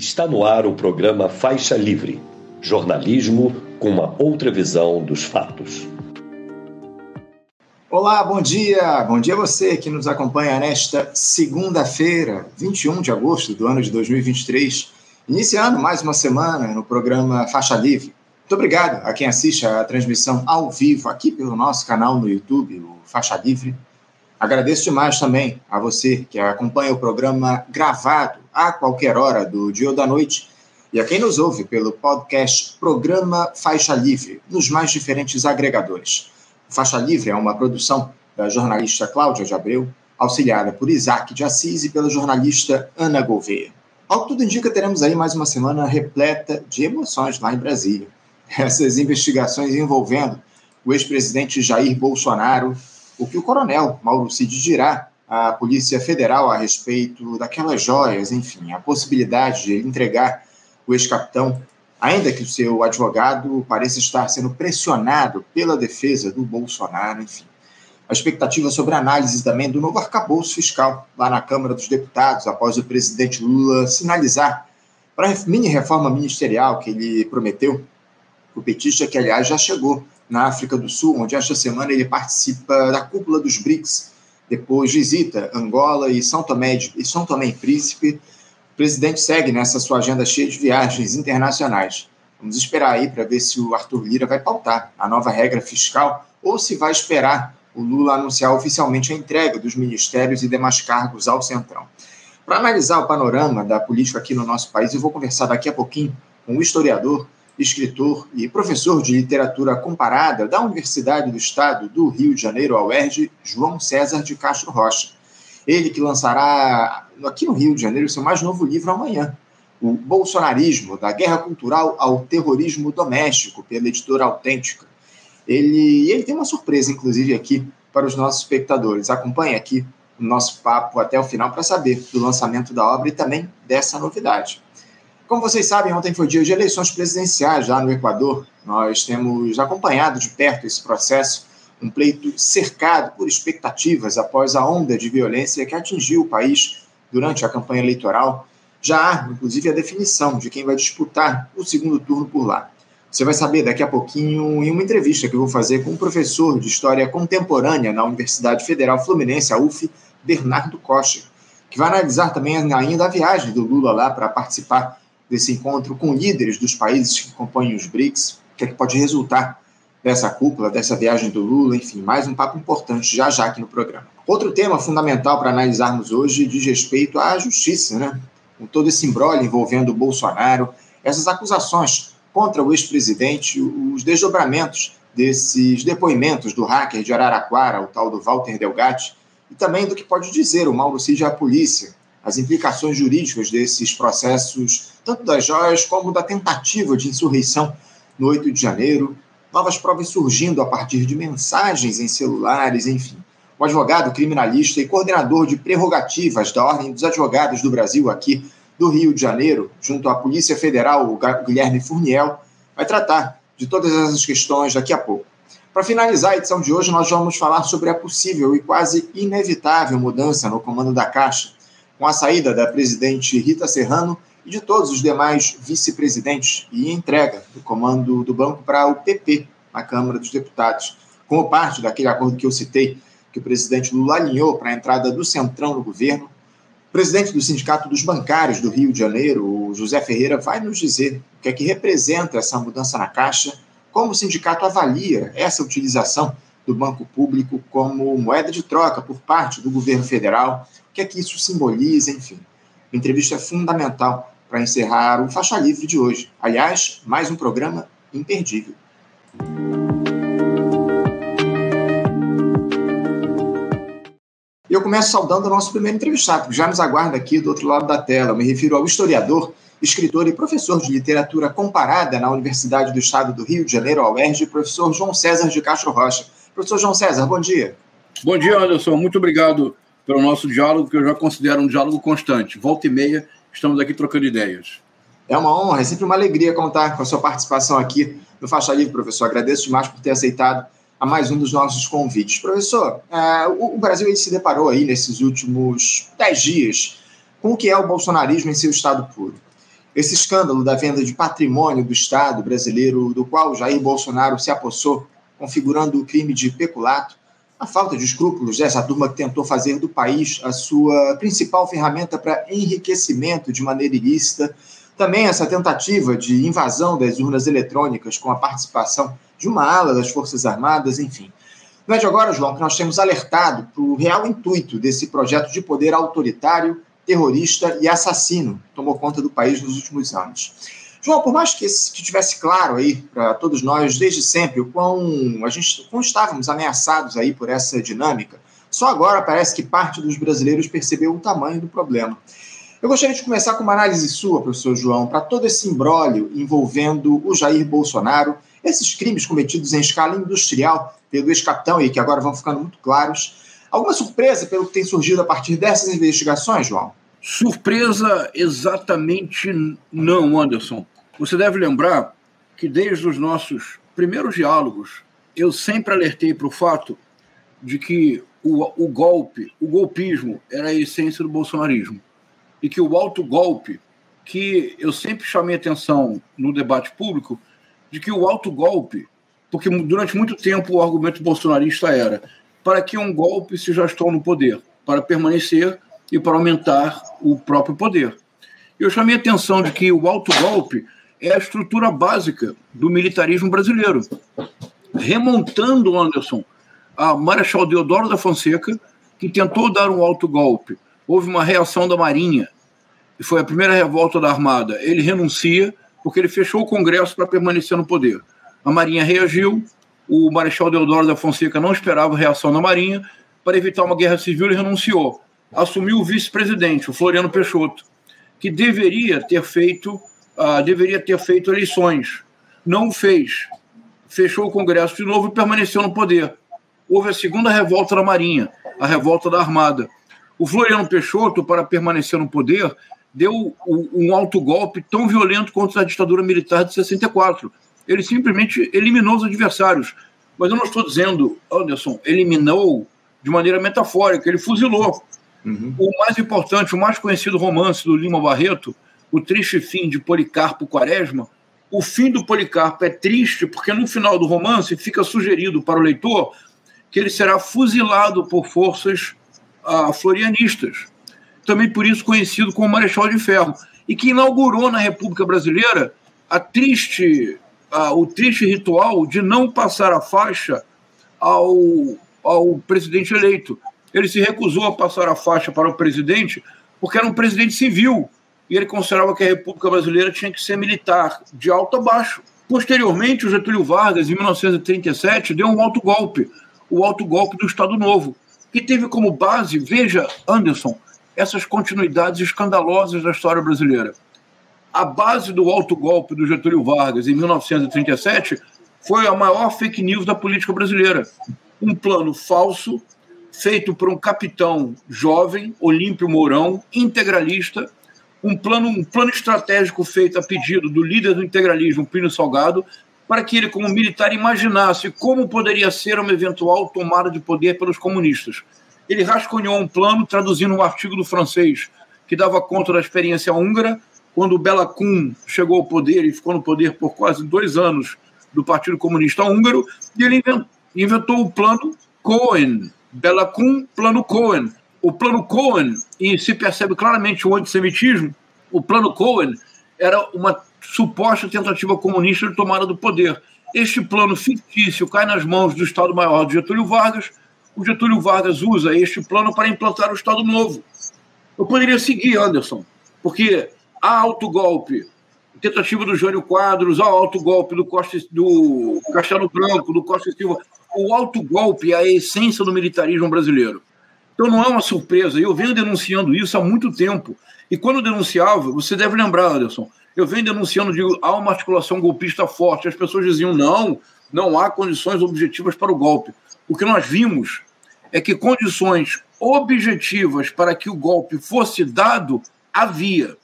Está no ar o programa Faixa Livre jornalismo com uma outra visão dos fatos. Olá, bom dia! Bom dia a você que nos acompanha nesta segunda-feira, 21 de agosto do ano de 2023, iniciando mais uma semana no programa Faixa Livre. Muito obrigado a quem assiste a transmissão ao vivo aqui pelo nosso canal no YouTube, o Faixa Livre. Agradeço demais também a você que acompanha o programa gravado a qualquer hora do dia ou da noite e a quem nos ouve pelo podcast Programa Faixa Livre, nos mais diferentes agregadores. Faixa Livre é uma produção da jornalista Cláudia de Abreu, auxiliada por Isaac de Assis e pela jornalista Ana Gouveia. Ao que tudo indica, teremos aí mais uma semana repleta de emoções lá em Brasília. Essas investigações envolvendo o ex-presidente Jair Bolsonaro o que o coronel Mauro Cid dirá à Polícia Federal a respeito daquelas joias, enfim, a possibilidade de ele entregar o ex-capitão, ainda que o seu advogado pareça estar sendo pressionado pela defesa do Bolsonaro, enfim. A expectativa sobre a análise também do novo arcabouço fiscal lá na Câmara dos Deputados, após o presidente Lula sinalizar para a mini reforma ministerial que ele prometeu. O petista, que aliás já chegou na África do Sul, onde esta semana ele participa da cúpula dos BRICS. Depois visita Angola e São Tomé, e São Tomé e Príncipe. O presidente segue nessa sua agenda cheia de viagens internacionais. Vamos esperar aí para ver se o Arthur Lira vai pautar a nova regra fiscal ou se vai esperar o Lula anunciar oficialmente a entrega dos ministérios e demais cargos ao Centrão. Para analisar o panorama da política aqui no nosso país, eu vou conversar daqui a pouquinho com o historiador escritor e professor de literatura comparada da Universidade do Estado do Rio de Janeiro, a UERJ, João César de Castro Rocha. Ele que lançará aqui no Rio de Janeiro seu mais novo livro amanhã, O Bolsonarismo, da Guerra Cultural ao Terrorismo Doméstico, pela editora Autêntica. Ele, ele tem uma surpresa, inclusive, aqui para os nossos espectadores. Acompanhe aqui o nosso papo até o final para saber do lançamento da obra e também dessa novidade. Como vocês sabem, ontem foi dia de eleições presidenciais lá no Equador. Nós temos acompanhado de perto esse processo, um pleito cercado por expectativas após a onda de violência que atingiu o país durante a campanha eleitoral. Já há, inclusive, a definição de quem vai disputar o segundo turno por lá. Você vai saber daqui a pouquinho em uma entrevista que eu vou fazer com um professor de História Contemporânea na Universidade Federal Fluminense, a UF, Bernardo Costa, que vai analisar também ainda a viagem do Lula lá para participar desse encontro com líderes dos países que compõem os BRICS, o que, é que pode resultar dessa cúpula, dessa viagem do Lula, enfim, mais um papo importante já já aqui no programa. Outro tema fundamental para analisarmos hoje diz respeito à justiça, né? Com todo esse embrolho envolvendo o Bolsonaro, essas acusações contra o ex-presidente, os desdobramentos desses depoimentos do hacker de Araraquara, o tal do Walter Delgatti, e também do que pode dizer o Mauro Cid à polícia as implicações jurídicas desses processos, tanto das joias como da tentativa de insurreição no 8 de janeiro, novas provas surgindo a partir de mensagens em celulares, enfim. O advogado criminalista e coordenador de prerrogativas da Ordem dos Advogados do Brasil, aqui do Rio de Janeiro, junto à Polícia Federal, o Guilherme Furniel, vai tratar de todas essas questões daqui a pouco. Para finalizar a edição de hoje, nós vamos falar sobre a possível e quase inevitável mudança no comando da Caixa com a saída da presidente Rita Serrano e de todos os demais vice-presidentes e entrega do comando do banco para o PP na Câmara dos Deputados, como parte daquele acordo que eu citei, que o presidente Lula alinhou para a entrada do Centrão no governo. O presidente do Sindicato dos Bancários do Rio de Janeiro, o José Ferreira, vai nos dizer o que é que representa essa mudança na Caixa, como o sindicato avalia essa utilização do banco público como moeda de troca por parte do governo federal o que é que isso simboliza, enfim. A entrevista é fundamental para encerrar o Faixa Livre de hoje. Aliás, mais um programa imperdível. Eu começo saudando o nosso primeiro entrevistado, que já nos aguarda aqui do outro lado da tela. Eu me refiro ao historiador, escritor e professor de literatura comparada na Universidade do Estado do Rio de Janeiro, a UERJ, professor João César de Castro Rocha. Professor João César, bom dia. Bom dia, Anderson. Muito obrigado pelo nosso diálogo, que eu já considero um diálogo constante. Volta e meia, estamos aqui trocando ideias. É uma honra, é sempre uma alegria contar com a sua participação aqui no Faixa Livre, professor. Agradeço demais por ter aceitado a mais um dos nossos convites. Professor, é, o, Brasil ele se deparou aí nesses últimos dez dias com o que é o bolsonarismo em seu estado puro. esse escândalo da venda de patrimônio do Estado brasileiro, do qual Jair Bolsonaro se apossou, configurando o crime de peculato, a falta de escrúpulos dessa turma que tentou fazer do país a sua principal ferramenta para enriquecimento de maneira ilícita, também essa tentativa de invasão das urnas eletrônicas com a participação de uma ala das Forças Armadas, enfim. Não é de agora, João, que nós temos alertado para o real intuito desse projeto de poder autoritário, terrorista e assassino que tomou conta do país nos últimos anos. João, por mais que, que tivesse claro aí para todos nós desde sempre o quão a gente quão estávamos ameaçados aí por essa dinâmica, só agora parece que parte dos brasileiros percebeu o tamanho do problema. Eu gostaria de começar com uma análise sua, professor João, para todo esse imbróglio envolvendo o Jair Bolsonaro, esses crimes cometidos em escala industrial pelo ex-capitão e que agora vão ficando muito claros. Alguma surpresa pelo que tem surgido a partir dessas investigações, João? Surpresa exatamente não, Anderson. Você deve lembrar que desde os nossos primeiros diálogos, eu sempre alertei para o fato de que o, o golpe, o golpismo, era a essência do bolsonarismo e que o alto golpe, que eu sempre chamei atenção no debate público, de que o alto golpe, porque durante muito tempo o argumento bolsonarista era para que um golpe se já no poder, para permanecer e para aumentar o próprio poder. Eu chamei atenção de que o alto golpe é a estrutura básica do militarismo brasileiro, remontando, Anderson, a Marechal Deodoro da Fonseca, que tentou dar um alto golpe houve uma reação da Marinha, e foi a primeira revolta da Armada. Ele renuncia porque ele fechou o Congresso para permanecer no poder. A Marinha reagiu, o Marechal Deodoro da Fonseca não esperava reação da Marinha, para evitar uma guerra civil, ele renunciou. Assumiu o vice-presidente, o Floriano Peixoto, que deveria ter feito, uh, deveria ter feito eleições. Não fez. Fechou o Congresso de novo e permaneceu no poder. Houve a segunda revolta da Marinha, a revolta da Armada. O Floriano Peixoto, para permanecer no poder, deu um alto golpe tão violento contra a ditadura militar de 64. Ele simplesmente eliminou os adversários. Mas eu não estou dizendo, Anderson, eliminou de maneira metafórica, ele fuzilou. Uhum. O mais importante, o mais conhecido romance do Lima Barreto, O Triste Fim de Policarpo Quaresma, o fim do Policarpo é triste porque no final do romance fica sugerido para o leitor que ele será fuzilado por forças uh, florianistas, também por isso conhecido como Marechal de Ferro, e que inaugurou na República Brasileira a triste, uh, o triste ritual de não passar a faixa ao, ao presidente eleito. Ele se recusou a passar a faixa para o presidente porque era um presidente civil e ele considerava que a República Brasileira tinha que ser militar, de alto a baixo. Posteriormente, o Getúlio Vargas, em 1937, deu um alto golpe, o alto golpe do Estado Novo, que teve como base, veja, Anderson, essas continuidades escandalosas da história brasileira. A base do alto golpe do Getúlio Vargas em 1937 foi a maior fake news da política brasileira. Um plano falso, feito por um capitão jovem, Olímpio Mourão, integralista, um plano, um plano estratégico feito a pedido do líder do integralismo, Pino Salgado, para que ele, como militar, imaginasse como poderia ser uma eventual tomada de poder pelos comunistas. Ele rascunhou um plano traduzindo um artigo do francês que dava conta da experiência húngara, quando Bela Kun chegou ao poder e ficou no poder por quase dois anos do Partido Comunista Húngaro, e ele inventou o plano Cohen, Bela Kun, plano Cohen. O plano Cohen, e se percebe claramente o antissemitismo, o plano Cohen era uma suposta tentativa comunista de tomada do poder. Este plano fictício cai nas mãos do Estado-Maior de Getúlio Vargas. O Getúlio Vargas usa este plano para implantar o Estado Novo. Eu poderia seguir, Anderson, porque há autogolpe, tentativa do Jânio Quadros, há autogolpe do, Costa, do Castelo Branco, do Costa Silva. O autogolpe é a essência do militarismo brasileiro. Então não é uma surpresa. Eu venho denunciando isso há muito tempo. E quando denunciava, você deve lembrar, Anderson, eu venho denunciando, digo, há uma articulação golpista forte. As pessoas diziam, não, não há condições objetivas para o golpe. O que nós vimos é que condições objetivas para que o golpe fosse dado havia.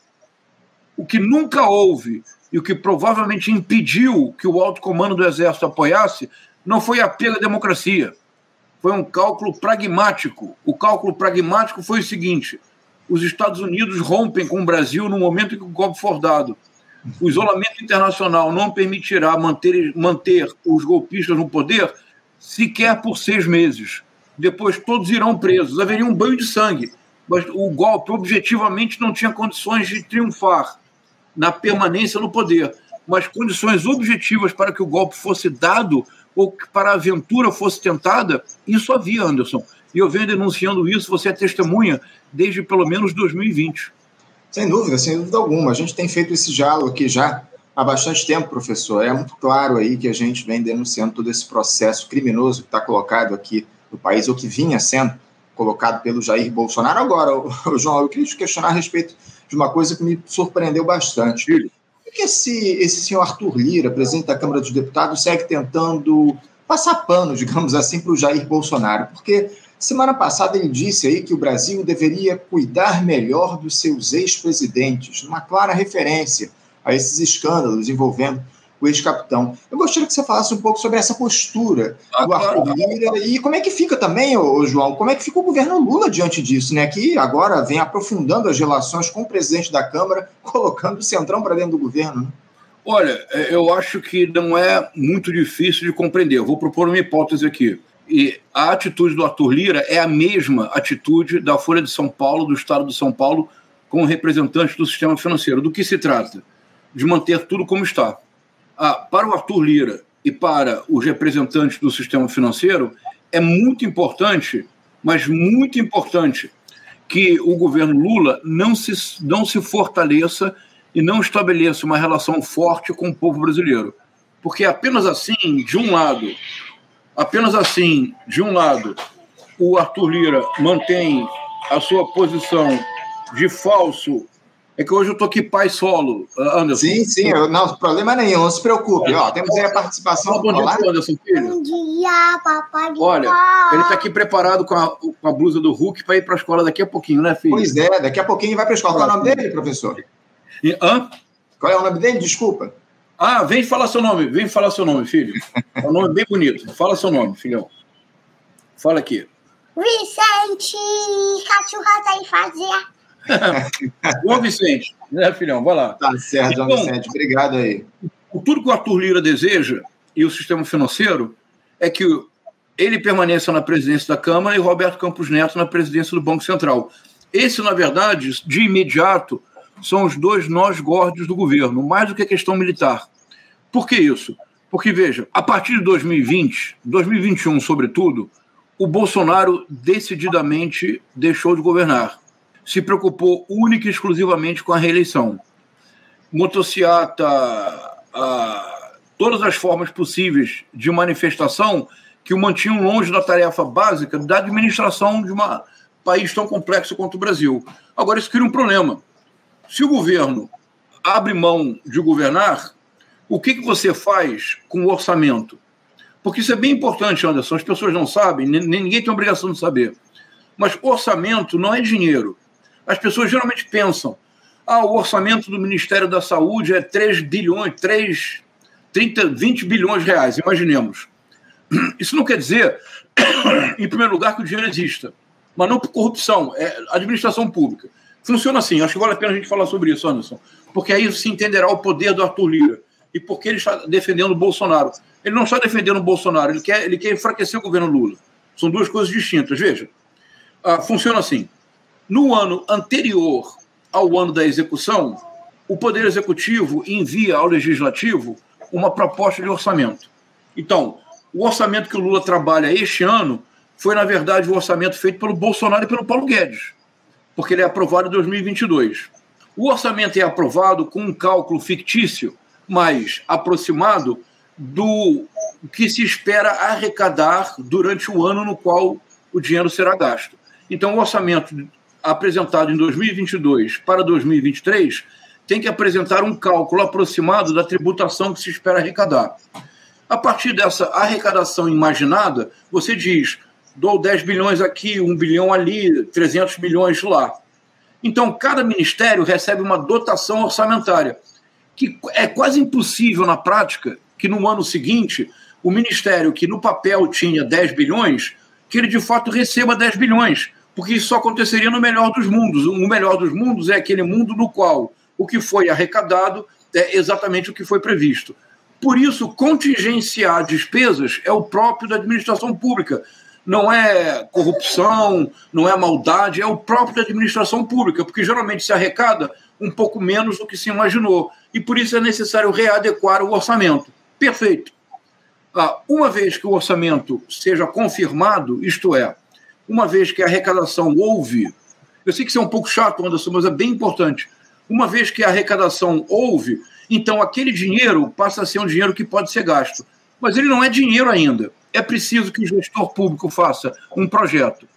O que nunca houve e o que provavelmente impediu que o alto comando do Exército apoiasse não foi apelo à democracia. Foi um cálculo pragmático. O cálculo pragmático foi o seguinte: os Estados Unidos rompem com o Brasil no momento em que o golpe for dado. O isolamento internacional não permitirá manter, manter os golpistas no poder sequer por seis meses. Depois todos irão presos. Haveria um banho de sangue. Mas o golpe objetivamente não tinha condições de triunfar na permanência no poder. Mas condições objetivas para que o golpe fosse dado ou que para a aventura fosse tentada, isso havia, Anderson. E eu venho denunciando isso, você é testemunha, desde pelo menos 2020. Sem dúvida, sem dúvida alguma. A gente tem feito esse diálogo aqui já há bastante tempo, professor. É muito claro aí que a gente vem denunciando todo esse processo criminoso que está colocado aqui no país, ou que vinha sendo colocado pelo Jair Bolsonaro. Agora, João, eu queria te questionar a respeito de uma coisa que me surpreendeu bastante. Que esse, esse senhor Arthur Lira, presidente da Câmara dos Deputados, segue tentando passar pano, digamos assim, para o Jair Bolsonaro? Porque Semana passada ele disse aí que o Brasil deveria cuidar melhor dos seus ex-presidentes, uma clara referência a esses escândalos envolvendo o ex-capitão. Eu gostaria que você falasse um pouco sobre essa postura do Arthur Lira e como é que fica também, ô, João, como é que fica o governo Lula diante disso, né? Que agora vem aprofundando as relações com o presidente da Câmara, colocando o centrão para dentro do governo. Né? Olha, é, eu acho que não é muito difícil de compreender. Eu vou propor uma hipótese aqui. E a atitude do Arthur Lira é a mesma atitude da Folha de São Paulo, do Estado de São Paulo, com representantes do sistema financeiro. Do que se trata? De manter tudo como está. Ah, para o Arthur Lira e para os representantes do sistema financeiro, é muito importante, mas muito importante, que o governo Lula não se, não se fortaleça e não estabeleça uma relação forte com o povo brasileiro. Porque apenas assim, de um lado, Apenas assim, de um lado, o Arthur Lira mantém a sua posição de falso. É que hoje eu tô aqui pai solo, Anderson. Sim, sim, eu, não, problema nenhum, não se preocupe. Ó, temos aí a participação. Bom dia, Anderson, filho. Bom dia, papai. Olha, ele está aqui preparado com a, com a blusa do Hulk para ir para a escola daqui a pouquinho, né, filho? Pois é, daqui a pouquinho vai para a escola. Qual é o nome dele, professor? E, hã? Qual é o nome dele? Desculpa. Ah, vem falar seu nome, vem falar seu nome, filho. É um nome bem bonito. Fala seu nome, filhão. Fala aqui. Vicente, cachorro tá aí fazer. Bom, Vicente, né, filhão? Vai lá. Tá certo, então, Vicente. Obrigado aí. Tudo que o Arthur Lira deseja e o sistema financeiro é que ele permaneça na presidência da Câmara e Roberto Campos Neto na presidência do Banco Central. Esse, na verdade, de imediato, são os dois nós gordos do governo, mais do que a questão militar. Por que isso? Porque, veja, a partir de 2020, 2021, sobretudo, o Bolsonaro decididamente deixou de governar. Se preocupou única e exclusivamente com a reeleição. Motociata, a, todas as formas possíveis de manifestação que o mantinham longe da tarefa básica da administração de um país tão complexo quanto o Brasil. Agora, isso cria um problema se o governo abre mão de governar, o que, que você faz com o orçamento? Porque isso é bem importante, Anderson. As pessoas não sabem, ninguém tem obrigação de saber. Mas orçamento não é dinheiro. As pessoas geralmente pensam: ah, o orçamento do Ministério da Saúde é 3 bilhões, 3, 30, 20 bilhões de reais, imaginemos. Isso não quer dizer, em primeiro lugar, que o dinheiro exista, mas não por corrupção, é administração pública. Funciona assim, acho que vale a pena a gente falar sobre isso, Anderson, porque aí se entenderá o poder do Arthur Lira e por que ele está defendendo o Bolsonaro. Ele não está defendendo o Bolsonaro, ele quer, ele quer enfraquecer o governo Lula. São duas coisas distintas. Veja, ah, funciona assim. No ano anterior ao ano da execução, o Poder Executivo envia ao Legislativo uma proposta de orçamento. Então, o orçamento que o Lula trabalha este ano foi, na verdade, o orçamento feito pelo Bolsonaro e pelo Paulo Guedes porque ele é aprovado em 2022. O orçamento é aprovado com um cálculo fictício, mas aproximado do que se espera arrecadar durante o ano no qual o dinheiro será gasto. Então, o orçamento apresentado em 2022 para 2023 tem que apresentar um cálculo aproximado da tributação que se espera arrecadar. A partir dessa arrecadação imaginada, você diz dou 10 bilhões aqui, 1 bilhão ali, 300 milhões lá. Então, cada ministério recebe uma dotação orçamentária, que é quase impossível na prática que no ano seguinte o ministério que no papel tinha 10 bilhões, que ele de fato receba 10 bilhões, porque isso só aconteceria no melhor dos mundos. O melhor dos mundos é aquele mundo no qual o que foi arrecadado é exatamente o que foi previsto. Por isso, contingenciar despesas é o próprio da administração pública. Não é corrupção, não é maldade, é o próprio da administração pública, porque geralmente se arrecada um pouco menos do que se imaginou. E por isso é necessário readequar o orçamento. Perfeito. Ah, uma vez que o orçamento seja confirmado, isto é, uma vez que a arrecadação houve, eu sei que isso é um pouco chato, Anderson, mas é bem importante. Uma vez que a arrecadação houve, então aquele dinheiro passa a ser um dinheiro que pode ser gasto. Mas ele não é dinheiro ainda. É preciso que o gestor público faça um projeto,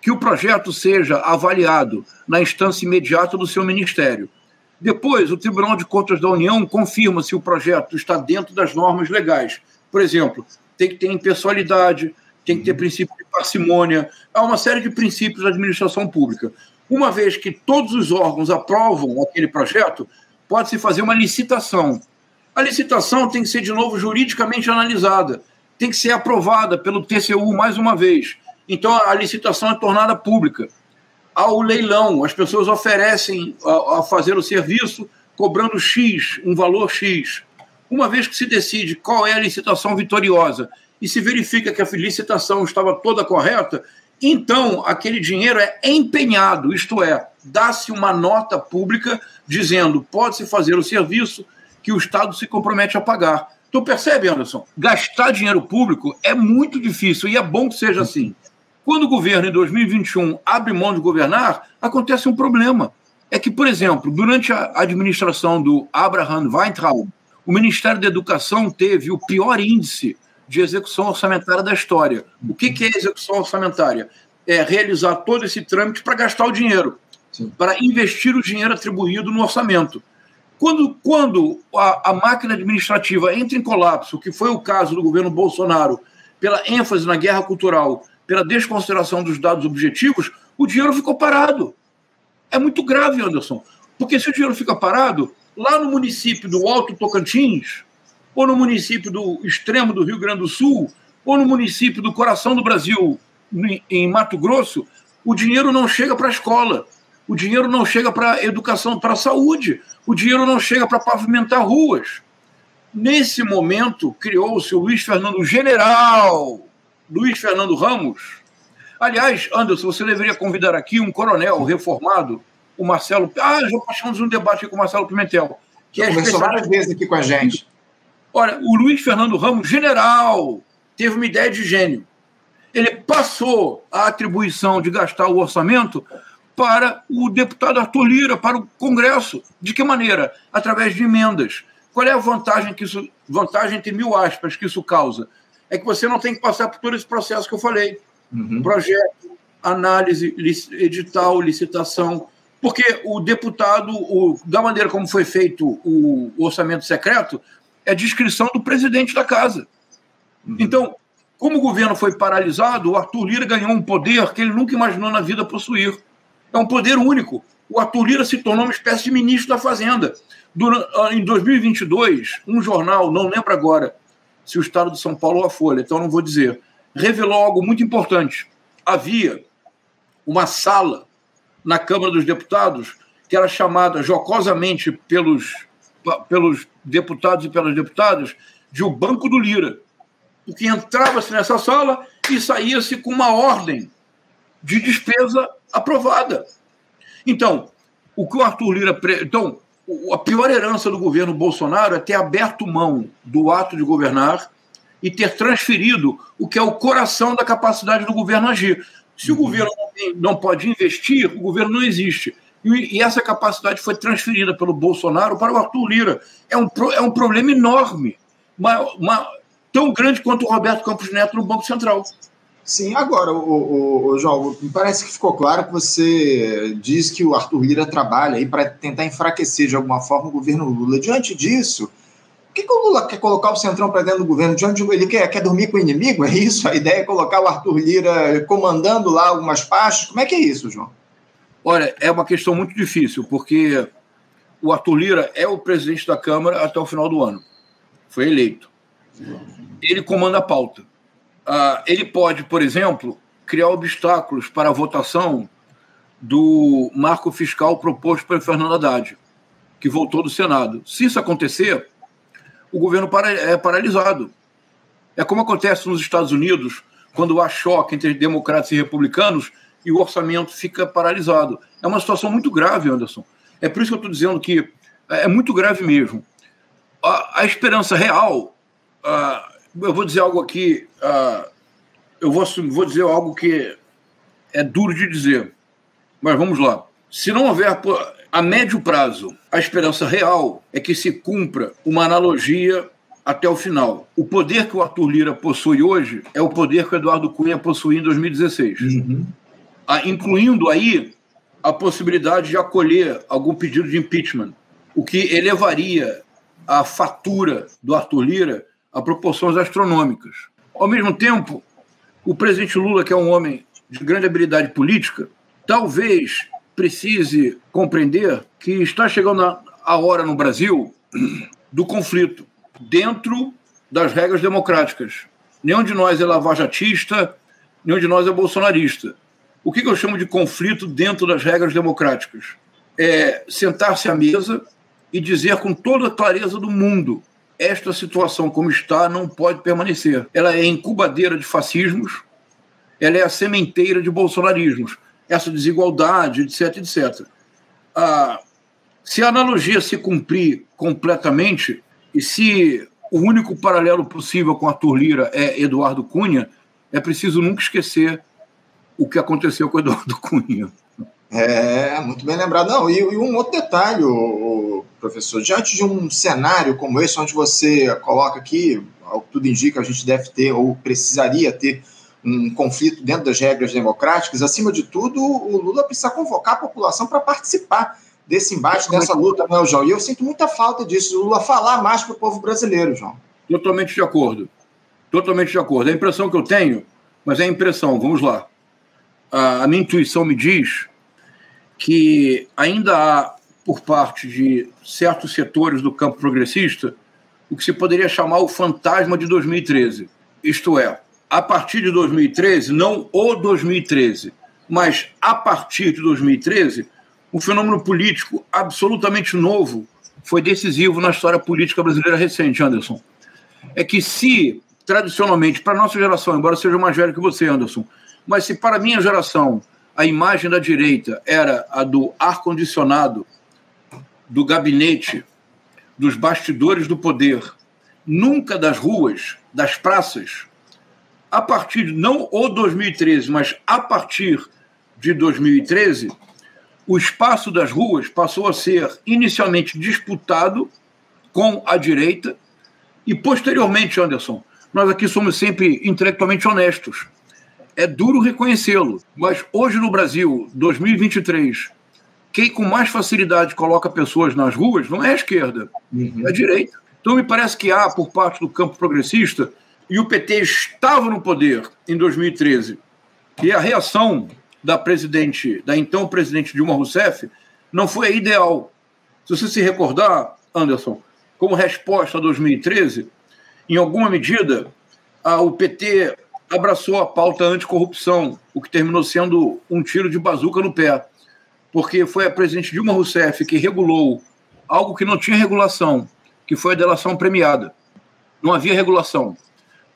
que o projeto seja avaliado na instância imediata do seu ministério. Depois, o Tribunal de Contas da União confirma se o projeto está dentro das normas legais. Por exemplo, tem que ter impessoalidade, tem que ter princípio de parcimônia, há uma série de princípios da administração pública. Uma vez que todos os órgãos aprovam aquele projeto, pode-se fazer uma licitação. A licitação tem que ser, de novo, juridicamente analisada, tem que ser aprovada pelo TCU mais uma vez. Então, a licitação é tornada pública. Há o leilão, as pessoas oferecem a, a fazer o serviço cobrando X, um valor X. Uma vez que se decide qual é a licitação vitoriosa e se verifica que a licitação estava toda correta, então, aquele dinheiro é empenhado, isto é, dá-se uma nota pública dizendo pode-se fazer o serviço que o Estado se compromete a pagar. Tu percebe, Anderson? Gastar dinheiro público é muito difícil e é bom que seja assim. Quando o governo, em 2021, abre mão de governar, acontece um problema. É que, por exemplo, durante a administração do Abraham Weintraub, o Ministério da Educação teve o pior índice de execução orçamentária da história. O que, que é execução orçamentária? É realizar todo esse trâmite para gastar o dinheiro, Sim. para investir o dinheiro atribuído no orçamento. Quando, quando a, a, máquina administrativa entra em colapso, que foi o caso do governo Bolsonaro, pela ênfase na guerra cultural, pela desconsideração dos dados objetivos, o dinheiro ficou parado. É muito grave, Anderson, porque se o dinheiro fica parado, lá no município do Alto Tocantins, ou no município do extremo do Rio Grande do Sul, ou no município do coração do Brasil, em Mato Grosso, o dinheiro não chega para a escola, o dinheiro não chega para a educação, para a saúde, o dinheiro não chega para pavimentar ruas. Nesse momento, criou-se o Luiz Fernando General, Luiz Fernando Ramos. Aliás, Anderson, você deveria convidar aqui um coronel reformado, o Marcelo. Ah, já passamos um debate com o Marcelo Pimentel. Que já é conversou várias vezes aqui com a gente. Olha, o Luiz Fernando Ramos, general, teve uma ideia de gênio. Ele passou a atribuição de gastar o orçamento para o deputado Arthur Lira, para o Congresso. De que maneira? Através de emendas. Qual é a vantagem que isso, vantagem entre mil aspas que isso causa? É que você não tem que passar por todo esse processo que eu falei. Uhum. Projeto, análise, edital, licitação. Porque o deputado, o, da maneira como foi feito o orçamento secreto, é descrição do presidente da casa. Uhum. Então, como o governo foi paralisado, o Arthur Lira ganhou um poder que ele nunca imaginou na vida possuir. É um poder único. O Arthur Lira se tornou uma espécie de ministro da Fazenda. Durante, ah, em 2022, um jornal, não lembro agora se o Estado de São Paulo ou a Folha, então não vou dizer, revelou algo muito importante. Havia uma sala na Câmara dos Deputados que era chamada jocosamente pelos pelos deputados e pelas deputadas de o Banco do Lira. Porque entrava-se nessa sala e saía-se com uma ordem de despesa aprovada. Então, o que o Arthur Lira. Então, a pior herança do governo Bolsonaro é ter aberto mão do ato de governar e ter transferido o que é o coração da capacidade do governo agir. Se o uhum. governo não, tem, não pode investir, o governo não existe. E, e, essa capacidade foi transferida pelo Bolsonaro para o Arthur Lira. É um, é um problema enorme, uma, uma, tão grande quanto o Roberto Campos Neto no Banco Central. Sim, agora, o, o, o, João, me parece que ficou claro que você diz que o Arthur Lira trabalha aí para tentar enfraquecer de alguma forma o governo Lula. Diante disso, por que, que o Lula quer colocar o Centrão para dentro do governo? Diante ele quer, quer dormir com o inimigo? É isso? A ideia é colocar o Arthur Lira comandando lá algumas pastas? Como é que é isso, João? Olha, é uma questão muito difícil, porque o Arthur Lira é o presidente da Câmara até o final do ano. Foi eleito. Ele comanda a pauta. Uh, ele pode, por exemplo, criar obstáculos para a votação do marco fiscal proposto pelo Fernando Haddad, que voltou do Senado. Se isso acontecer, o governo é paralisado. É como acontece nos Estados Unidos, quando há choque entre democratas e republicanos e o orçamento fica paralisado. É uma situação muito grave, Anderson. É por isso que eu estou dizendo que é muito grave mesmo. A, a esperança real, uh, eu vou dizer algo aqui, uh, eu vou, vou dizer algo que é duro de dizer, mas vamos lá. Se não houver a médio prazo, a esperança real é que se cumpra uma analogia até o final. O poder que o Arthur Lira possui hoje é o poder que o Eduardo Cunha possuía em 2016. Uhum. Ah, incluindo aí a possibilidade de acolher algum pedido de impeachment, o que elevaria a fatura do Arthur Lira a proporções astronômicas. Ao mesmo tempo, o presidente Lula, que é um homem de grande habilidade política, talvez precise compreender que está chegando a hora no Brasil do conflito dentro das regras democráticas. Nenhum de nós é lavajatista, nenhum de nós é bolsonarista. O que eu chamo de conflito dentro das regras democráticas? É sentar-se à mesa e dizer com toda a clareza do mundo: esta situação como está não pode permanecer. Ela é incubadeira de fascismos, ela é a sementeira de bolsonarismos, essa desigualdade, etc, etc. Ah, se a analogia se cumprir completamente, e se o único paralelo possível com Arthur Lira é Eduardo Cunha, é preciso nunca esquecer o que aconteceu com Eduardo Cunha. É, muito bem lembrado. Não, e, e um outro detalhe, o, o, professor, diante de um cenário como esse, onde você coloca aqui, ao que tudo indica, a gente deve ter, ou precisaria ter, um conflito dentro das regras democráticas, acima de tudo, o Lula precisa convocar a população para participar desse embate, dessa luta, né, João? E eu sinto muita falta disso, o Lula falar mais para o povo brasileiro, João. Totalmente de acordo. Totalmente de acordo. A impressão que eu tenho, mas é a impressão, vamos lá a, minha intuição me diz que ainda há, por parte de certos setores do campo progressista, o que se poderia chamar o fantasma de 2013. Isto é, a partir de 2013, não o 2013, mas a partir de 2013, um fenômeno político absolutamente novo foi decisivo na história política brasileira recente, Anderson. É que se, tradicionalmente, para a nossa geração, embora seja mais velho que você, Anderson, mas se para minha geração a imagem da direita era a do ar-condicionado, do gabinete, dos bastidores do poder, nunca das ruas, das praças, a partir, não o 2013, mas a partir de 2013, o espaço das ruas passou a ser inicialmente disputado com a direita e, posteriormente, Anderson, nós aqui somos sempre intelectualmente honestos é duro reconhecê-lo, mas hoje no Brasil, 2023, quem com mais facilidade coloca pessoas nas ruas não é a esquerda, uhum. é a direita. Então me parece que há, por parte do campo progressista, e o PT estava no poder em 2013, e a reação da presidente, da então presidente Dilma Rousseff, não foi a ideal. Se você se recordar, Anderson, como resposta a 2013, em alguma medida, a, o PT abraçou a pauta anticorrupção, o que terminou sendo um tiro de bazuca no pé, porque foi a presidente Dilma Rousseff que regulou algo que não tinha regulação, que foi a delação premiada. Não havia regulação.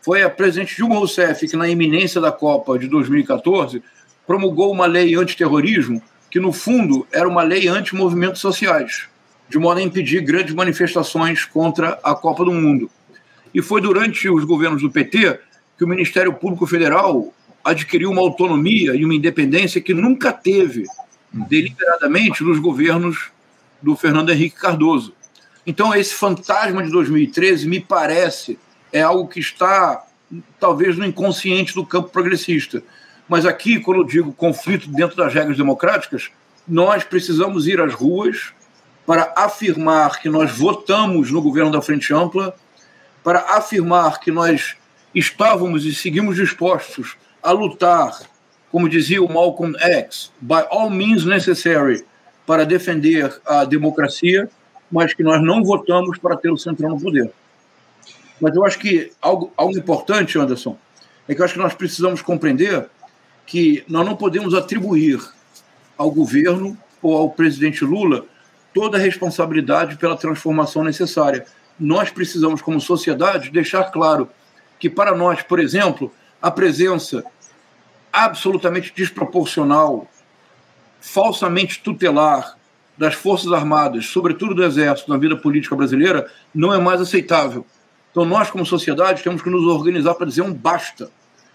Foi a presidente Dilma Rousseff que, na iminência da Copa de 2014, promulgou uma lei antiterrorismo que, no fundo, era uma lei anti-movimentos sociais, de modo a impedir grandes manifestações contra a Copa do Mundo. E foi durante os governos do PT que o Ministério Público Federal adquiriu uma autonomia e uma independência que nunca teve deliberadamente nos governos do Fernando Henrique Cardoso. Então, esse fantasma de 2013, me parece, é algo que está talvez no inconsciente do campo progressista. Mas aqui, quando eu digo conflito dentro das regras democráticas, nós precisamos ir às ruas para afirmar que nós votamos no governo da Frente Ampla, para afirmar que nós estávamos e seguimos dispostos a lutar, como dizia o Malcolm X, by all means necessary, para defender a democracia, mas que nós não votamos para ter o centrão no poder. Mas eu acho que algo, algo importante, Anderson, é que eu acho que nós precisamos compreender que nós não podemos atribuir ao governo ou ao presidente Lula toda a responsabilidade pela transformação necessária. Nós precisamos, como sociedade, deixar claro que, para nós, por exemplo, a presença absolutamente desproporcional, falsamente tutelar das Forças Armadas, sobretudo do Exército, na vida política brasileira, não é mais aceitável. Então, nós, como sociedade, temos que nos organizar para dizer um basta.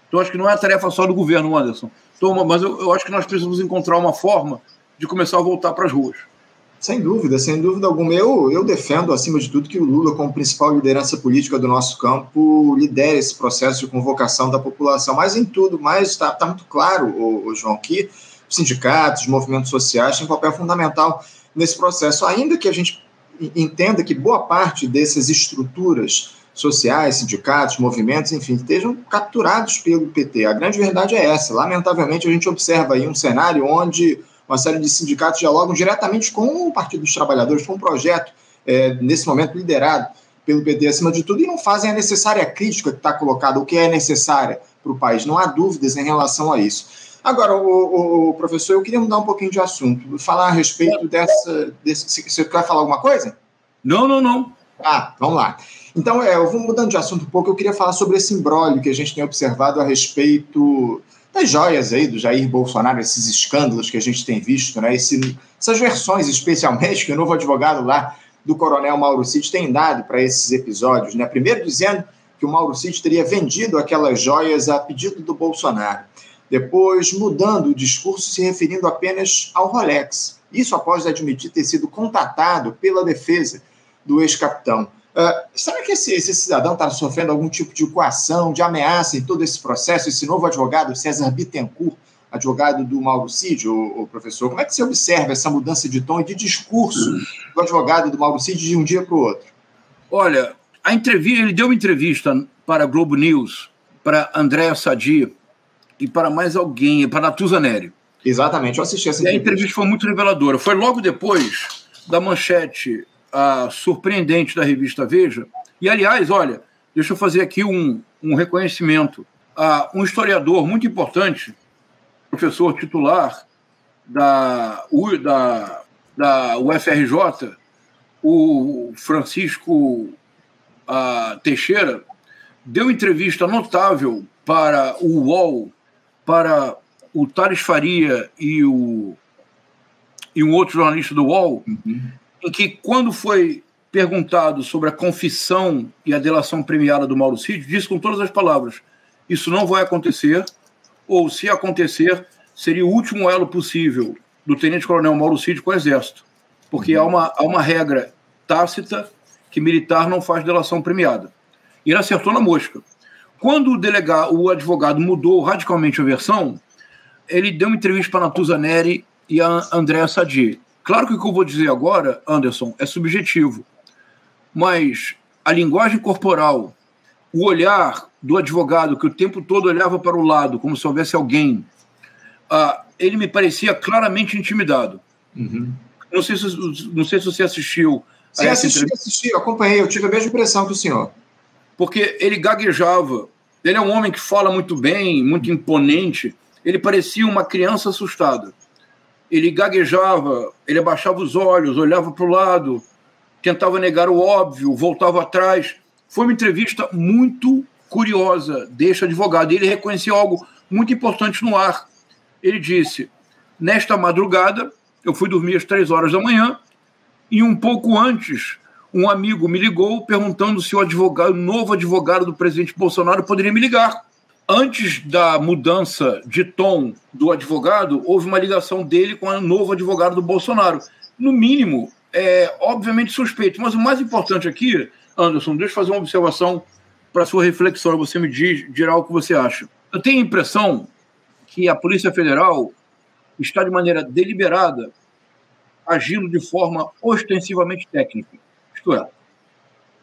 Então, acho que não é a tarefa só do governo, Anderson. Então, mas eu, eu acho que nós precisamos encontrar uma forma de começar a voltar para as ruas. Sem dúvida, sem dúvida alguma. Eu, eu defendo, acima de tudo, que o Lula, como principal liderança política do nosso campo, lidere esse processo de convocação da população. Mas em tudo, mas está tá muito claro, o, o João, que sindicatos, movimentos sociais têm um papel fundamental nesse processo, ainda que a gente entenda que boa parte dessas estruturas sociais, sindicatos, movimentos, enfim, estejam capturados pelo PT. A grande verdade é essa. Lamentavelmente, a gente observa aí um cenário onde uma série de sindicatos dialogam diretamente com o Partido dos Trabalhadores, com um projeto, é, nesse momento, liderado pelo PT acima de tudo, e não fazem a necessária crítica que está colocada, o que é necessária para o país. Não há dúvidas em relação a isso. Agora, o, o, professor, eu queria mudar um pouquinho de assunto, falar a respeito dessa. Desse, você quer falar alguma coisa? Não, não, não. Ah, vamos lá. Então, é, eu vou mudando de assunto um pouco, eu queria falar sobre esse imbróglio que a gente tem observado a respeito das joias aí do Jair Bolsonaro, esses escândalos que a gente tem visto, né? Esse, essas versões, especialmente, que o novo advogado lá do coronel Mauro Cid tem dado para esses episódios, né? Primeiro dizendo que o Mauro Cid teria vendido aquelas joias a pedido do Bolsonaro. Depois mudando o discurso, se referindo apenas ao Rolex. Isso após admitir ter sido contatado pela defesa do ex-capitão. Uh, será que esse, esse cidadão está sofrendo algum tipo de coação, de ameaça em todo esse processo? Esse novo advogado, César Bittencourt, advogado do Mauro Cid, o, o, professor, como é que você observa essa mudança de tom e de discurso do advogado do Mauro Cid de um dia para o outro? Olha, a entrevista, ele deu uma entrevista para a Globo News, para Andréa Sadi e para mais alguém, para a Natuza Neri. Exatamente, eu assisti essa entrevista. E a entrevista foi muito reveladora. Foi logo depois da manchete uh, surpreendente da revista Veja. E, aliás, olha, deixa eu fazer aqui um, um reconhecimento. a um historiador muito importante, professor titular da, da, da UFRJ, o Francisco uh, Teixeira, deu entrevista notável para o UOL, para o Thales Faria e, o, e um outro jornalista do UOL, uhum em que, quando foi perguntado sobre a confissão e a delação premiada do Mauro Cid, disse com todas as palavras: Isso não vai acontecer, ou se acontecer, seria o último elo possível do tenente-coronel Mauro Cid com o Exército, porque há uma, há uma regra tácita que militar não faz delação premiada. E ele acertou na mosca. Quando o delegado, o advogado mudou radicalmente a versão, ele deu uma entrevista para a Natuza Neri e a Andréa Sadi. Claro que o que eu vou dizer agora, Anderson, é subjetivo, mas a linguagem corporal, o olhar do advogado que o tempo todo olhava para o lado, como se houvesse alguém, uh, ele me parecia claramente intimidado. Uhum. Não, sei se, não sei se você assistiu. Sim, assisti, assisti, acompanhei, eu tive a mesma impressão que o senhor. Porque ele gaguejava, ele é um homem que fala muito bem, muito imponente, ele parecia uma criança assustada ele gaguejava, ele abaixava os olhos, olhava para o lado, tentava negar o óbvio, voltava atrás. Foi uma entrevista muito curiosa deste advogado. Ele reconheceu algo muito importante no ar. Ele disse: Nesta madrugada, eu fui dormir às três horas da manhã, e um pouco antes, um amigo me ligou perguntando se o advogado, o novo advogado do presidente Bolsonaro poderia me ligar antes da mudança de tom do advogado, houve uma ligação dele com o novo advogado do Bolsonaro. No mínimo, é obviamente suspeito. Mas o mais importante aqui, Anderson, deixa eu fazer uma observação para sua reflexão. Você me diz, dirá o que você acha. Eu tenho a impressão que a Polícia Federal está de maneira deliberada agindo de forma ostensivamente técnica. Isto é,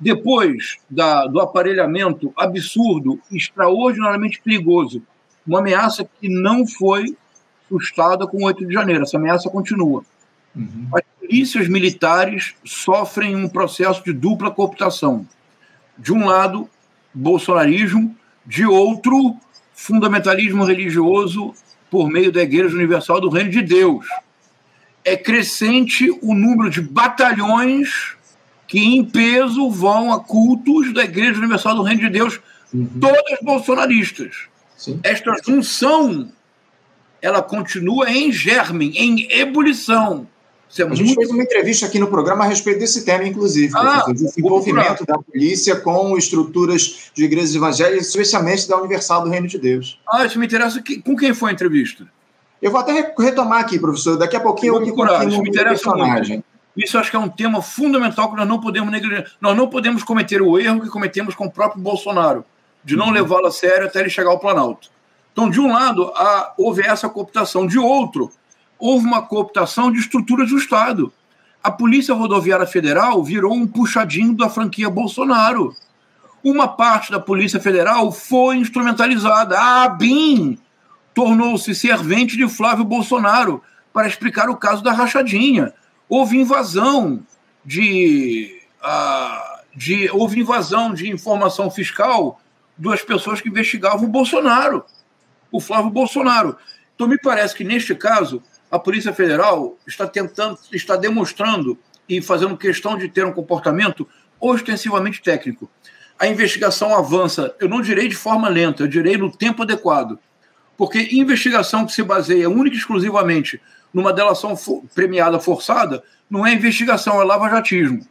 depois da, do aparelhamento absurdo, extraordinariamente perigoso, uma ameaça que não foi sustada com o 8 de janeiro, essa ameaça continua. Uhum. As polícias militares sofrem um processo de dupla cooptação. De um lado, bolsonarismo, de outro, fundamentalismo religioso por meio da Igreja Universal do Reino de Deus. É crescente o número de batalhões que, em peso, vão a cultos da Igreja Universal do Reino de Deus, uhum. todas bolsonaristas. Sim. Esta junção ela continua em germe, em ebulição. É a muito... gente fez uma entrevista aqui no programa a respeito desse tema, inclusive. Ah, envolvimento da polícia com estruturas de igrejas evangélicas, especialmente da Universal do Reino de Deus. Ah, isso me interessa. Com quem foi a entrevista? Eu vou até retomar aqui, professor. Daqui a pouquinho eu, eu procurar, isso me interessa personagem. Muito. Isso acho que é um tema fundamental que nós não podemos negligenciar. Nós não podemos cometer o erro que cometemos com o próprio Bolsonaro, de não uhum. levá-lo a sério até ele chegar ao Planalto. Então, de um lado, há, houve essa cooptação, de outro, houve uma cooptação de estruturas do Estado. A Polícia Rodoviária Federal virou um puxadinho da franquia Bolsonaro. Uma parte da Polícia Federal foi instrumentalizada. A ABIN tornou-se servente de Flávio Bolsonaro para explicar o caso da rachadinha. Houve invasão de, uh, de houve invasão de informação fiscal das pessoas que investigavam o Bolsonaro, o Flávio Bolsonaro. Então me parece que neste caso a Polícia Federal está tentando, está demonstrando e fazendo questão de ter um comportamento ostensivamente técnico. A investigação avança, eu não direi de forma lenta, eu direi no tempo adequado. Porque investigação que se baseia única e exclusivamente numa delação for, premiada forçada não é investigação, é lava-jatismo.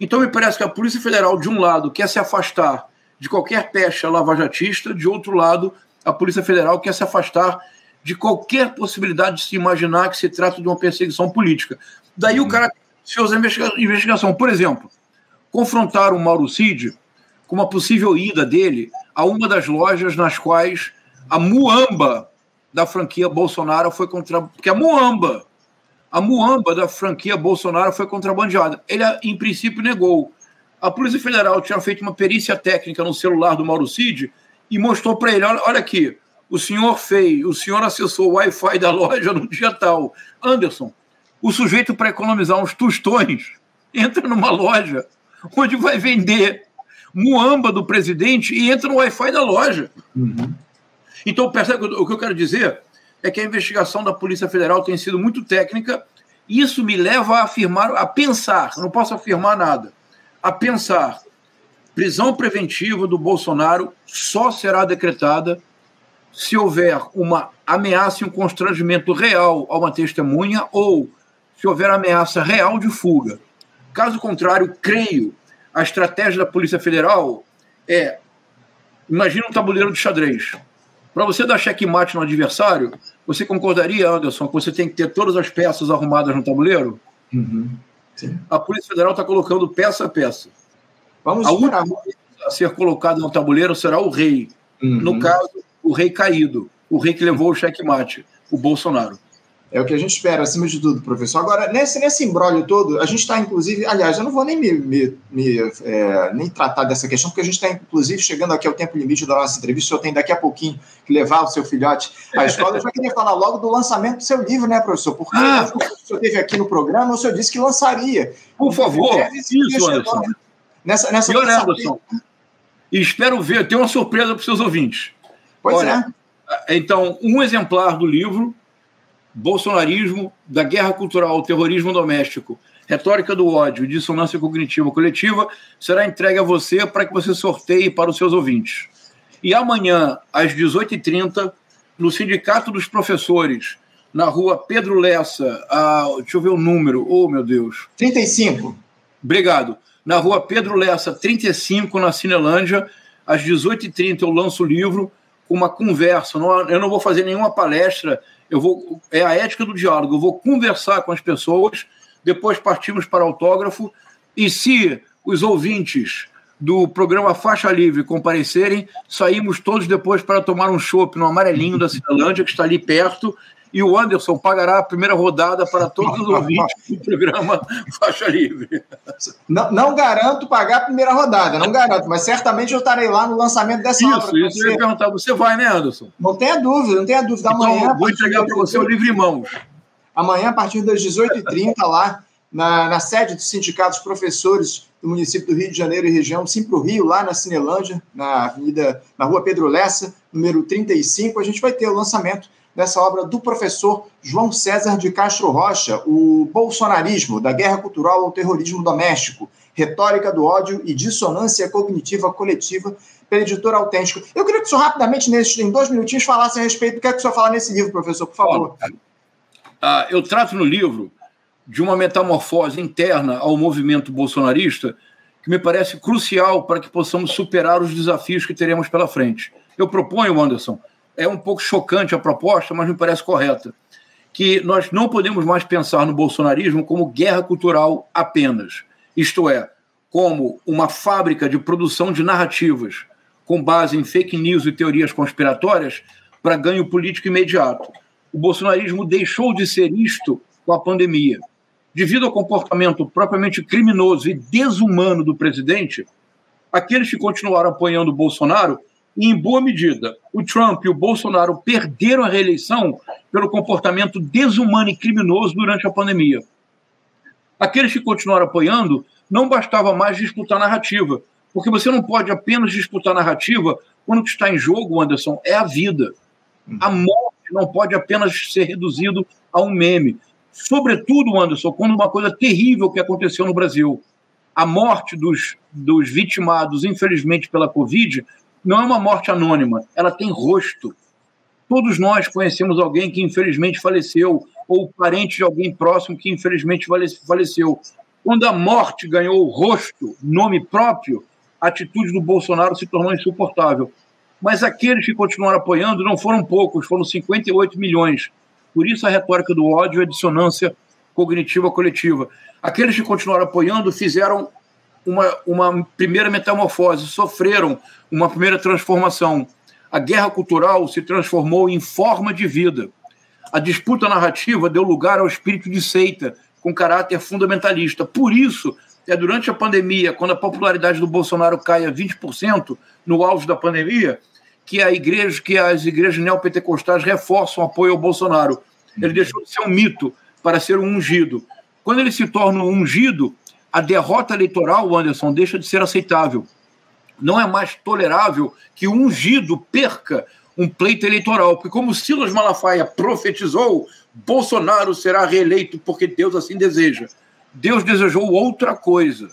Então me parece que a Polícia Federal, de um lado, quer se afastar de qualquer pecha lava-jatista, de outro lado, a Polícia Federal quer se afastar de qualquer possibilidade de se imaginar que se trata de uma perseguição política. Daí o cara fez a investigação. Por exemplo, confrontar o Mauro Cid com uma possível ida dele a uma das lojas nas quais a Muamba da franquia Bolsonaro foi contra. Porque a Muamba, a Muamba da franquia Bolsonaro foi contrabandeada. Ele, em princípio, negou. A Polícia Federal tinha feito uma perícia técnica no celular do Mauro Cid e mostrou para ele: olha, olha aqui, o senhor fez, o senhor acessou o Wi-Fi da loja no dia tal. Anderson, o sujeito para economizar uns tostões entra numa loja onde vai vender muamba do presidente e entra no Wi-Fi da loja. Uhum. Então, percebe, o que eu quero dizer é que a investigação da Polícia Federal tem sido muito técnica. Isso me leva a afirmar, a pensar, não posso afirmar nada, a pensar. Prisão preventiva do Bolsonaro só será decretada se houver uma ameaça e um constrangimento real a uma testemunha ou se houver ameaça real de fuga. Caso contrário, creio, a estratégia da Polícia Federal é: imagina um tabuleiro de xadrez. Para você dar checkmate no adversário, você concordaria, Anderson, que você tem que ter todas as peças arrumadas no tabuleiro? Uhum. A Polícia Federal está colocando peça a peça. Vamos a última a ser colocada no tabuleiro será o rei. Uhum. No caso, o rei caído, o rei que levou o checkmate, o Bolsonaro. É o que a gente espera, acima de tudo, professor. Agora, nesse, nesse embrólio todo, a gente está, inclusive, aliás, eu não vou nem me, me, me é, nem tratar dessa questão, porque a gente está, inclusive, chegando aqui ao tempo limite da nossa entrevista. O senhor tem daqui a pouquinho que levar o seu filhote à escola. Eu já queria falar logo do lançamento do seu livro, né, professor? Porque ah. o senhor esteve aqui no programa, o senhor disse que lançaria. Por favor, isso, Anderson. Nessa, nessa, Anderson. E espero ver, ter uma surpresa para os seus ouvintes. Pois Olha, é. Então, um exemplar do livro, Bolsonarismo, da Guerra Cultural ao Terrorismo Doméstico, Retórica do Ódio e Dissonância Cognitiva Coletiva, será entregue a você para que você sorteie para os seus ouvintes. E amanhã, às 18h30, no Sindicato dos Professores, na rua Pedro Lessa, a, deixa eu ver o número, oh meu Deus. 35. Obrigado. Na rua Pedro Lessa, 35, na Cinelândia, às 18h30 eu lanço o livro uma conversa. Não, eu não vou fazer nenhuma palestra. Eu vou é a ética do diálogo. Eu vou conversar com as pessoas. Depois partimos para autógrafo. E se os ouvintes do programa Faixa Livre comparecerem, saímos todos depois para tomar um chopp no amarelinho da Cinelândia, que está ali perto, e o Anderson pagará a primeira rodada para todos os ouvintes do programa Faixa Livre. Não, não, garanto pagar a primeira rodada, não garanto, mas certamente eu estarei lá no lançamento dessa isso, obra. Isso, eu ia perguntar, você vai, né, Anderson? Não tenha dúvida, não tenha dúvida. Então, Amanhã. Vou entregar para você o livro em mãos. Amanhã, a partir das 18h30, lá na, na sede do Sindicato dos Professores do município do Rio de Janeiro e região, sim para o Rio, lá na Cinelândia, na avenida, na rua Pedro Lessa, número 35, a gente vai ter o lançamento dessa obra do professor João César de Castro Rocha, O Bolsonarismo, da Guerra Cultural ao Terrorismo Doméstico, Retórica do Ódio e Dissonância Cognitiva Coletiva, pela editora Autêntico. Eu queria que o senhor, rapidamente, nesses, em dois minutinhos, falasse a respeito do que é que o senhor fala nesse livro, professor, por favor. Ah, eu trato no livro de uma metamorfose interna ao movimento bolsonarista que me parece crucial para que possamos superar os desafios que teremos pela frente. Eu proponho, Anderson, é um pouco chocante a proposta, mas me parece correta, que nós não podemos mais pensar no bolsonarismo como guerra cultural apenas, isto é, como uma fábrica de produção de narrativas com base em fake news e teorias conspiratórias para ganho político imediato. O bolsonarismo deixou de ser isto com a pandemia. Devido ao comportamento propriamente criminoso e desumano do presidente, aqueles que continuaram apoiando o Bolsonaro, e em boa medida, o Trump e o Bolsonaro perderam a reeleição pelo comportamento desumano e criminoso durante a pandemia. Aqueles que continuaram apoiando, não bastava mais disputar narrativa, porque você não pode apenas disputar narrativa quando o que está em jogo, Anderson, é a vida. A morte não pode apenas ser reduzido a um meme. Sobretudo, Anderson, quando uma coisa terrível que aconteceu no Brasil. A morte dos, dos vitimados, infelizmente, pela Covid, não é uma morte anônima, ela tem rosto. Todos nós conhecemos alguém que infelizmente faleceu, ou parente de alguém próximo que infelizmente faleceu. Quando a morte ganhou rosto, nome próprio, a atitude do Bolsonaro se tornou insuportável. Mas aqueles que continuaram apoiando não foram poucos, foram 58 milhões. Por isso a retórica do ódio a dissonância cognitiva coletiva. Aqueles que continuaram apoiando fizeram uma, uma primeira metamorfose, sofreram uma primeira transformação. A guerra cultural se transformou em forma de vida. A disputa narrativa deu lugar ao espírito de seita, com caráter fundamentalista. Por isso, é durante a pandemia, quando a popularidade do Bolsonaro cai a 20% no auge da pandemia, que a igreja, que as igrejas neopentecostais reforçam o apoio ao Bolsonaro. Ele deixou de ser um mito para ser um ungido. Quando ele se torna um ungido, a derrota eleitoral, Anderson, deixa de ser aceitável. Não é mais tolerável que o ungido perca um pleito eleitoral, porque como Silas Malafaia profetizou, Bolsonaro será reeleito porque Deus assim deseja. Deus desejou outra coisa.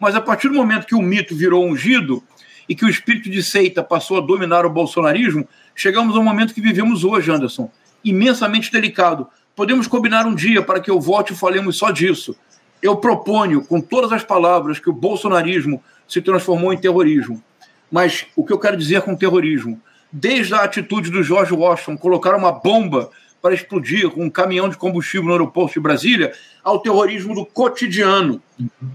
Mas a partir do momento que o mito virou ungido e que o espírito de seita passou a dominar o bolsonarismo, chegamos ao momento que vivemos hoje, Anderson. Imensamente delicado. Podemos combinar um dia para que eu volte e falemos só disso. Eu proponho, com todas as palavras, que o bolsonarismo se transformou em terrorismo. Mas o que eu quero dizer com terrorismo? Desde a atitude do George Washington, colocar uma bomba para explodir com um caminhão de combustível no aeroporto de Brasília, ao terrorismo do cotidiano.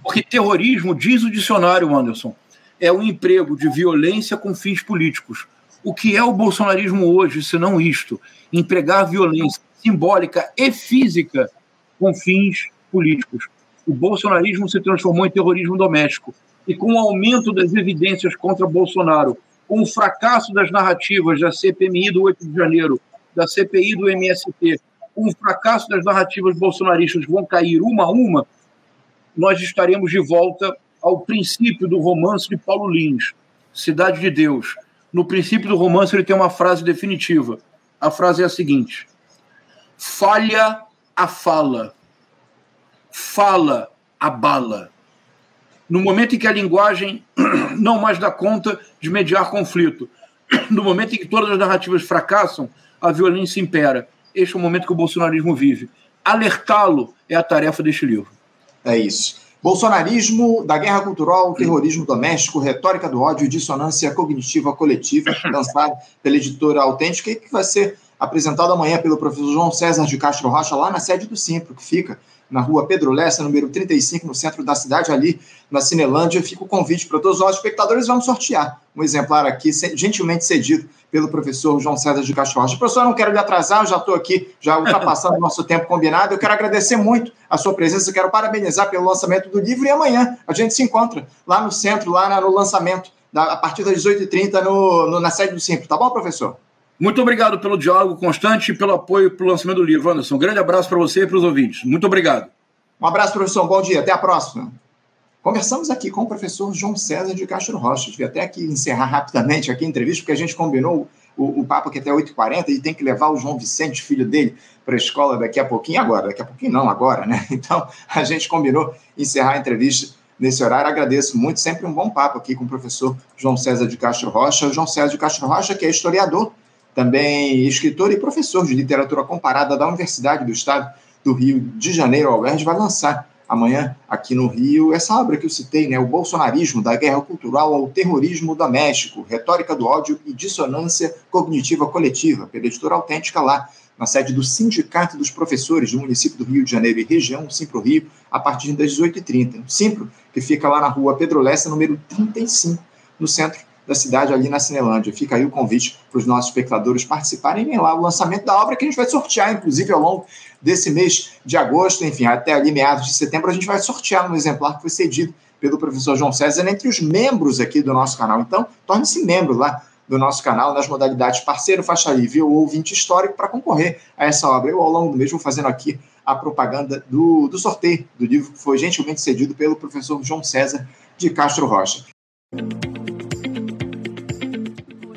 Porque terrorismo, diz o dicionário, Anderson, é o emprego de violência com fins políticos. O que é o bolsonarismo hoje, se não isto? Empregar violência simbólica e física com fins políticos. O bolsonarismo se transformou em terrorismo doméstico. E com o aumento das evidências contra Bolsonaro, com o fracasso das narrativas da CPMI do 8 de janeiro, da CPI do MST, com o fracasso das narrativas bolsonaristas vão cair uma a uma, nós estaremos de volta ao princípio do romance de Paulo Lins, Cidade de Deus. No princípio do romance, ele tem uma frase definitiva. A frase é a seguinte: falha a fala, fala a bala. No momento em que a linguagem não mais dá conta de mediar conflito, no momento em que todas as narrativas fracassam, a violência impera. Este é o momento que o bolsonarismo vive. Alertá-lo é a tarefa deste livro. É isso. Bolsonarismo, da guerra cultural, terrorismo doméstico, retórica do ódio e dissonância cognitiva coletiva, lançado pela editora Autêntica, e que vai ser apresentado amanhã pelo professor João César de Castro Rocha, lá na sede do Simpro, que fica na rua Pedro Lessa, número 35, no centro da cidade, ali na Cinelândia. Fica o convite para todos os espectadores. Vamos sortear um exemplar aqui, gentilmente cedido pelo professor João César de Castro. Professor, não quero lhe atrasar, eu já estou aqui, já ultrapassando o nosso tempo combinado. Eu quero agradecer muito a sua presença, quero parabenizar pelo lançamento do livro e amanhã a gente se encontra lá no centro, lá no lançamento, a partir das 18h30 no, no, na sede do Simples. Tá bom, professor? Muito obrigado pelo diálogo constante e pelo apoio para o lançamento do livro, Anderson. Um grande abraço para você e para os ouvintes. Muito obrigado. Um abraço, professor. Bom dia. Até a próxima. Conversamos aqui com o professor João César de Castro Rocha. Devia até aqui encerrar rapidamente aqui a entrevista, porque a gente combinou o, o papo aqui até 8h40 e tem que levar o João Vicente, filho dele, para a escola daqui a pouquinho, agora, daqui a pouquinho não, agora, né? Então, a gente combinou encerrar a entrevista nesse horário. Agradeço muito, sempre um bom papo aqui com o professor João César de Castro Rocha. O João César de Castro Rocha, que é historiador, também escritor e professor de literatura comparada da Universidade do Estado do Rio de Janeiro, Alberto, vai lançar amanhã aqui no Rio essa obra que eu citei, né, o bolsonarismo da guerra cultural ao terrorismo doméstico, retórica do ódio e dissonância cognitiva coletiva, pela editora autêntica lá na sede do Sindicato dos Professores do município do Rio de Janeiro e região, Simpro Rio, a partir das 18h30. Simpro, que fica lá na rua Pedro Lessa, número 35, no centro da cidade, ali na Cinelândia. Fica aí o convite para os nossos espectadores participarem em lá o lançamento da obra que a gente vai sortear, inclusive, ao longo desse mês de agosto, enfim, até ali meados de setembro, a gente vai sortear um exemplar que foi cedido pelo professor João César entre os membros aqui do nosso canal. Então, torne-se membro lá do nosso canal nas modalidades parceiro, faixa livre ou ouvinte histórico para concorrer a essa obra. Eu, ao longo do mês, vou fazendo aqui a propaganda do, do sorteio do livro que foi gentilmente cedido pelo professor João César de Castro Rocha.